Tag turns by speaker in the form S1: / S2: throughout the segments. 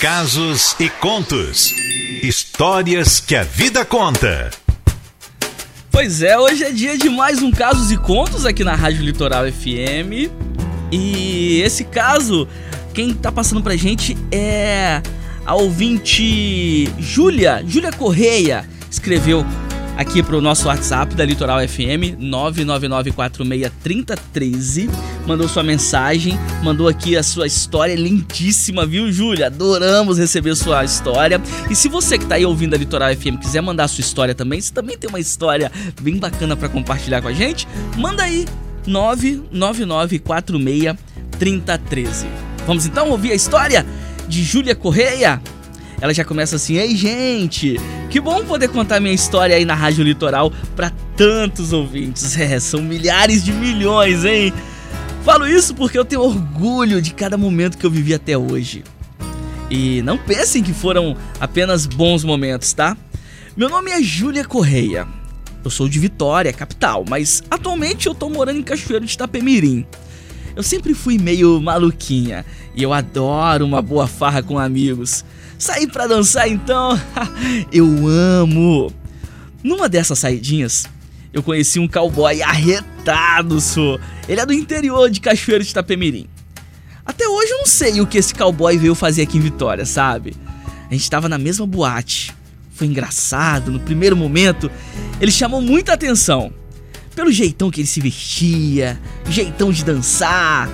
S1: Casos e contos. Histórias que a vida conta.
S2: Pois é, hoje é dia de mais um Casos e Contos aqui na Rádio Litoral FM. E esse caso, quem tá passando pra gente é a ouvinte Júlia, Júlia Correia, escreveu aqui pro nosso WhatsApp da Litoral FM 999463013. Mandou sua mensagem, mandou aqui a sua história lindíssima, viu, Júlia? Adoramos receber sua história. E se você que tá aí ouvindo a Litoral FM quiser mandar sua história também, se também tem uma história bem bacana para compartilhar com a gente, manda aí 999463013. Vamos então ouvir a história de Júlia Correia? Ela já começa assim: Ei, gente, que bom poder contar minha história aí na Rádio Litoral para tantos ouvintes. É, são milhares de milhões, hein? Falo isso porque eu tenho orgulho de cada momento que eu vivi até hoje. E não pensem que foram apenas bons momentos, tá? Meu nome é Júlia Correia. Eu sou de Vitória, capital, mas atualmente eu tô morando em Cachoeiro de Itapemirim. Eu sempre fui meio maluquinha e eu adoro uma boa farra com amigos. Sair pra dançar então, eu amo. Numa dessas saidinhas, eu conheci um cowboy arretado, sou. Ele é do interior de Cachoeiro de Itapemirim. Até hoje eu não sei o que esse cowboy veio fazer aqui em Vitória, sabe? A gente tava na mesma boate. Foi engraçado, no primeiro momento, ele chamou muita atenção. Pelo jeitão que ele se vestia, jeitão de dançar.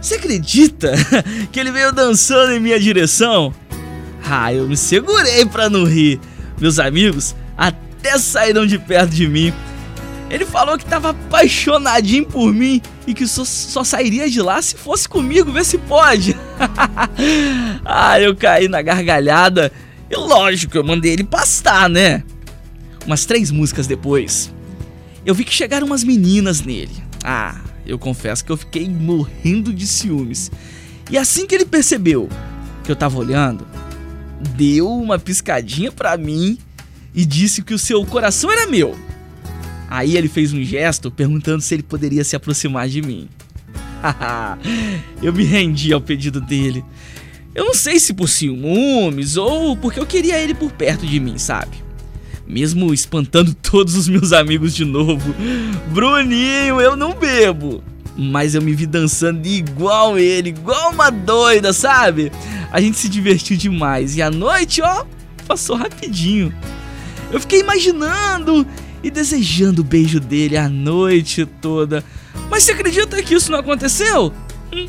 S2: Você acredita que ele veio dançando em minha direção? Ah, eu me segurei pra não rir. Meus amigos até saíram de perto de mim. Ele falou que tava apaixonadinho por mim e que só, só sairia de lá se fosse comigo, vê se pode. ah, eu caí na gargalhada e lógico, eu mandei ele pastar, né? Umas três músicas depois, eu vi que chegaram umas meninas nele. Ah, eu confesso que eu fiquei morrendo de ciúmes. E assim que ele percebeu que eu tava olhando, deu uma piscadinha para mim e disse que o seu coração era meu. Aí ele fez um gesto perguntando se ele poderia se aproximar de mim. eu me rendi ao pedido dele. Eu não sei se por ciúmes ou porque eu queria ele por perto de mim, sabe? Mesmo espantando todos os meus amigos de novo. Bruninho, eu não bebo. Mas eu me vi dançando igual ele, igual uma doida, sabe? A gente se divertiu demais e a noite, ó, passou rapidinho. Eu fiquei imaginando e desejando o beijo dele a noite toda. Mas você acredita que isso não aconteceu? Hum.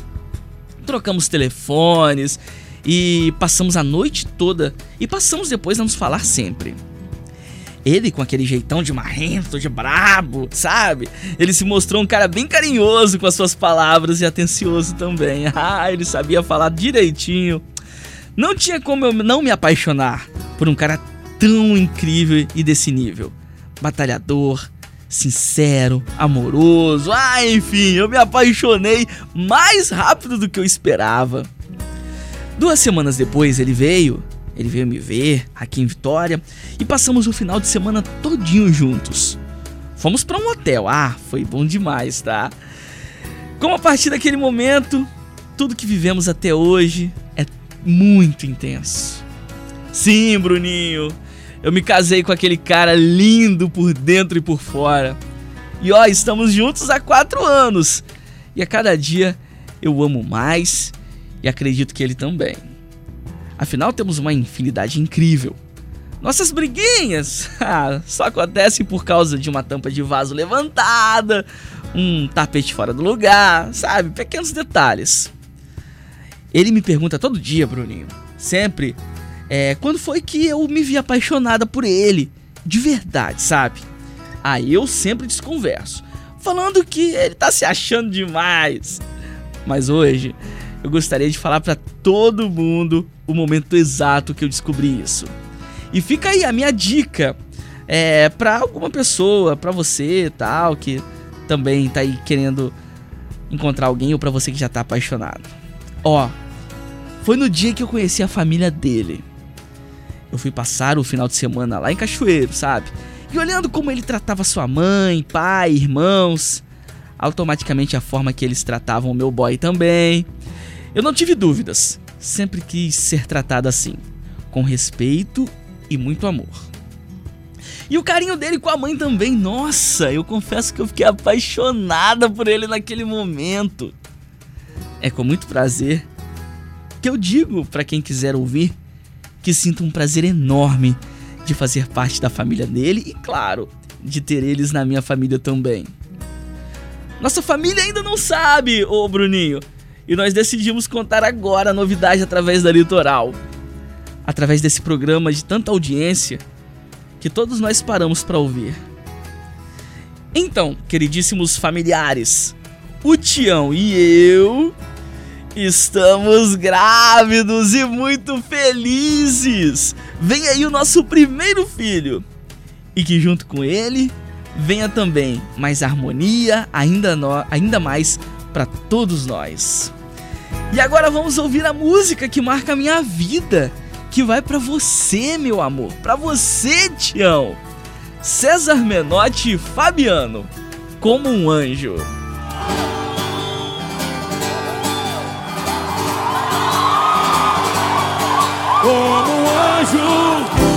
S2: Trocamos telefones e passamos a noite toda e passamos depois a nos falar sempre. Ele com aquele jeitão de marrento, de brabo, sabe? Ele se mostrou um cara bem carinhoso com as suas palavras e atencioso também. Ah, ele sabia falar direitinho. Não tinha como eu não me apaixonar por um cara tão incrível e desse nível. Batalhador, sincero, amoroso, ah, enfim, eu me apaixonei mais rápido do que eu esperava. Duas semanas depois ele veio, ele veio me ver aqui em Vitória e passamos o final de semana todinho juntos. Fomos para um hotel, ah, foi bom demais, tá? Como a partir daquele momento, tudo que vivemos até hoje é muito intenso. Sim, Bruninho, eu me casei com aquele cara lindo por dentro e por fora. E ó, estamos juntos há quatro anos. E a cada dia eu amo mais e acredito que ele também. Afinal, temos uma infinidade incrível. Nossas briguinhas ah, só acontecem por causa de uma tampa de vaso levantada, um tapete fora do lugar, sabe? Pequenos detalhes. Ele me pergunta todo dia, Bruninho, sempre, é, quando foi que eu me vi apaixonada por ele, de verdade, sabe? Aí eu sempre desconverso, falando que ele tá se achando demais. Mas hoje eu gostaria de falar para todo mundo o momento exato que eu descobri isso. E fica aí a minha dica é, para alguma pessoa, para você tal, que também tá aí querendo encontrar alguém ou para você que já tá apaixonado. Ó, foi no dia que eu conheci a família dele. Eu fui passar o final de semana lá em Cachoeiro, sabe? E olhando como ele tratava sua mãe, pai, irmãos, automaticamente a forma que eles tratavam o meu boy também. Eu não tive dúvidas. sempre quis ser tratada assim, com respeito e muito amor. E o carinho dele com a mãe também, nossa, eu confesso que eu fiquei apaixonada por ele naquele momento. É com muito prazer que eu digo para quem quiser ouvir que sinto um prazer enorme de fazer parte da família dele e, claro, de ter eles na minha família também. Nossa família ainda não sabe, ô Bruninho, e nós decidimos contar agora a novidade através da Litoral. Através desse programa de tanta audiência que todos nós paramos para ouvir. Então, queridíssimos familiares, o Tião e eu Estamos grávidos e muito felizes! Vem aí o nosso primeiro filho! E que junto com ele venha também mais harmonia, ainda, no, ainda mais para todos nós. E agora vamos ouvir a música que marca a minha vida, que vai para você, meu amor, para você, Tião. César Menotti Fabiano, como um anjo.
S3: Como um anjo.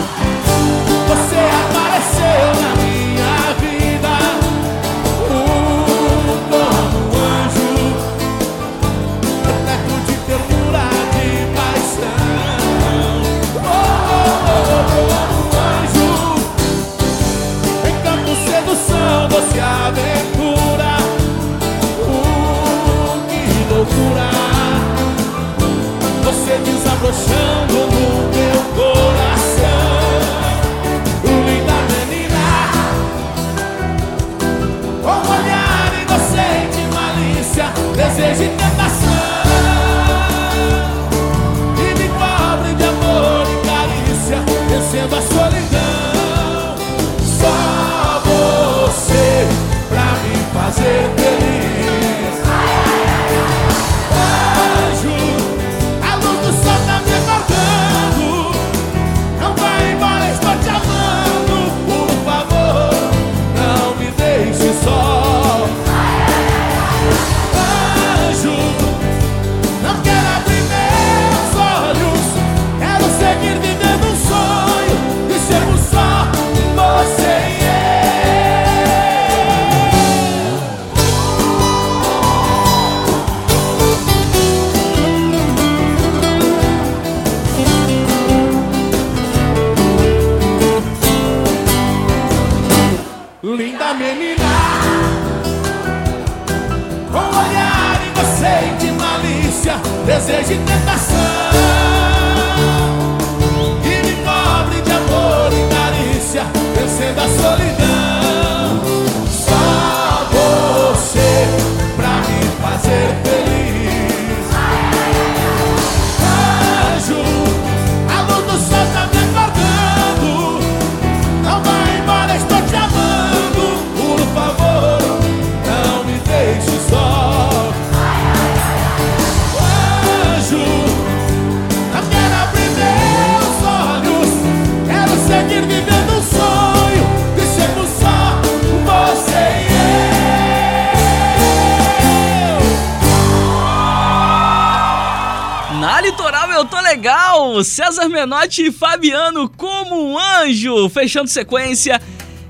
S3: Na
S2: litoral eu tô legal! César Menotti e Fabiano como um anjo! Fechando sequência,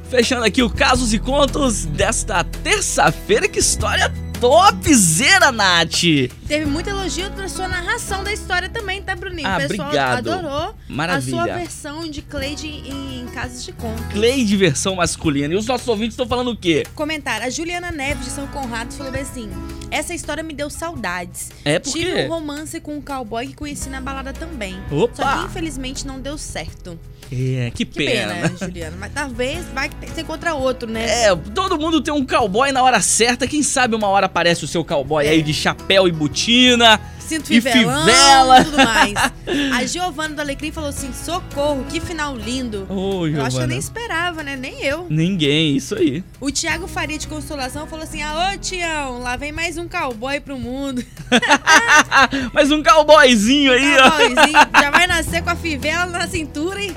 S2: fechando aqui o Casos e Contos desta terça-feira. Que história topzera, Nath!
S4: Teve muito elogio na sua narração da história também, tá, Bruninho?
S2: Ah,
S4: o pessoal
S2: obrigado.
S4: adorou
S2: Maravilha.
S4: a sua versão de Cleide em Casas de Conto.
S2: Clay de versão masculina. E os nossos ouvintes estão falando o quê?
S4: Comentário. A Juliana Neves de São Conrado falou assim: Essa história me deu saudades.
S2: É por
S4: Tive um romance com um cowboy que conheci na balada também.
S2: Opa!
S4: Só que infelizmente não deu certo.
S2: É, que,
S4: Que pena, Juliana. Mas talvez vai que você encontra outro, né?
S2: É, todo mundo tem um cowboy na hora certa. Quem sabe uma hora aparece o seu cowboy aí de chapéu e botina.
S4: Sinto
S2: E
S4: fivelão
S2: fivela.
S4: e tudo mais. A Giovana do Alecrim falou assim: socorro, que final lindo.
S2: Ô,
S4: eu acho que eu nem esperava, né? Nem eu.
S2: Ninguém, isso aí.
S4: O Thiago Faria de Consolação falou assim: Alô, Tião, lá vem mais um cowboy pro mundo.
S2: Mas um cowboyzinho aí, ó.
S4: Cowboyzinho, já vai nascer com a fivela na cintura, hein?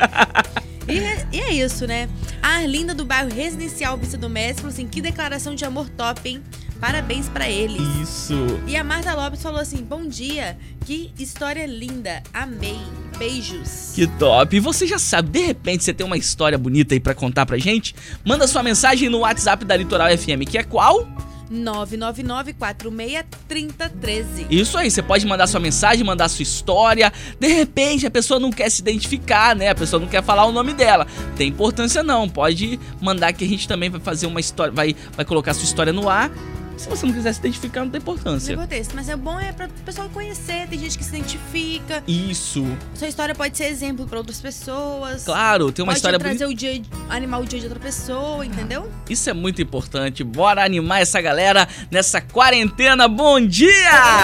S4: E é, e é isso, né? A Arlinda do bairro Residencial Vista do Mestre falou assim: que declaração de amor top, hein? Parabéns pra eles.
S2: Isso.
S4: E a Marta Lopes falou assim: bom dia, que história linda, amei. Beijos.
S2: Que top. E você já sabe, de repente você tem uma história bonita aí pra contar pra gente? Manda sua mensagem no WhatsApp da Litoral FM, que é qual?
S4: 999-463013.
S2: Isso aí, você pode mandar sua mensagem, mandar sua história. De repente a pessoa não quer se identificar, né? A pessoa não quer falar o nome dela. Tem importância não. Pode mandar que a gente também vai fazer uma história, vai, vai colocar sua história no ar. Se você não quiser se identificar, não tem importância.
S4: Não acontece, mas é bom é para o pessoal conhecer. Tem gente que se identifica.
S2: Isso.
S4: Sua história pode ser exemplo para outras pessoas.
S2: Claro, tem uma
S4: pode
S2: história
S4: trazer o dia, animar o dia de outra pessoa, entendeu?
S2: Isso é muito importante. Bora animar essa galera nessa quarentena. Bom dia!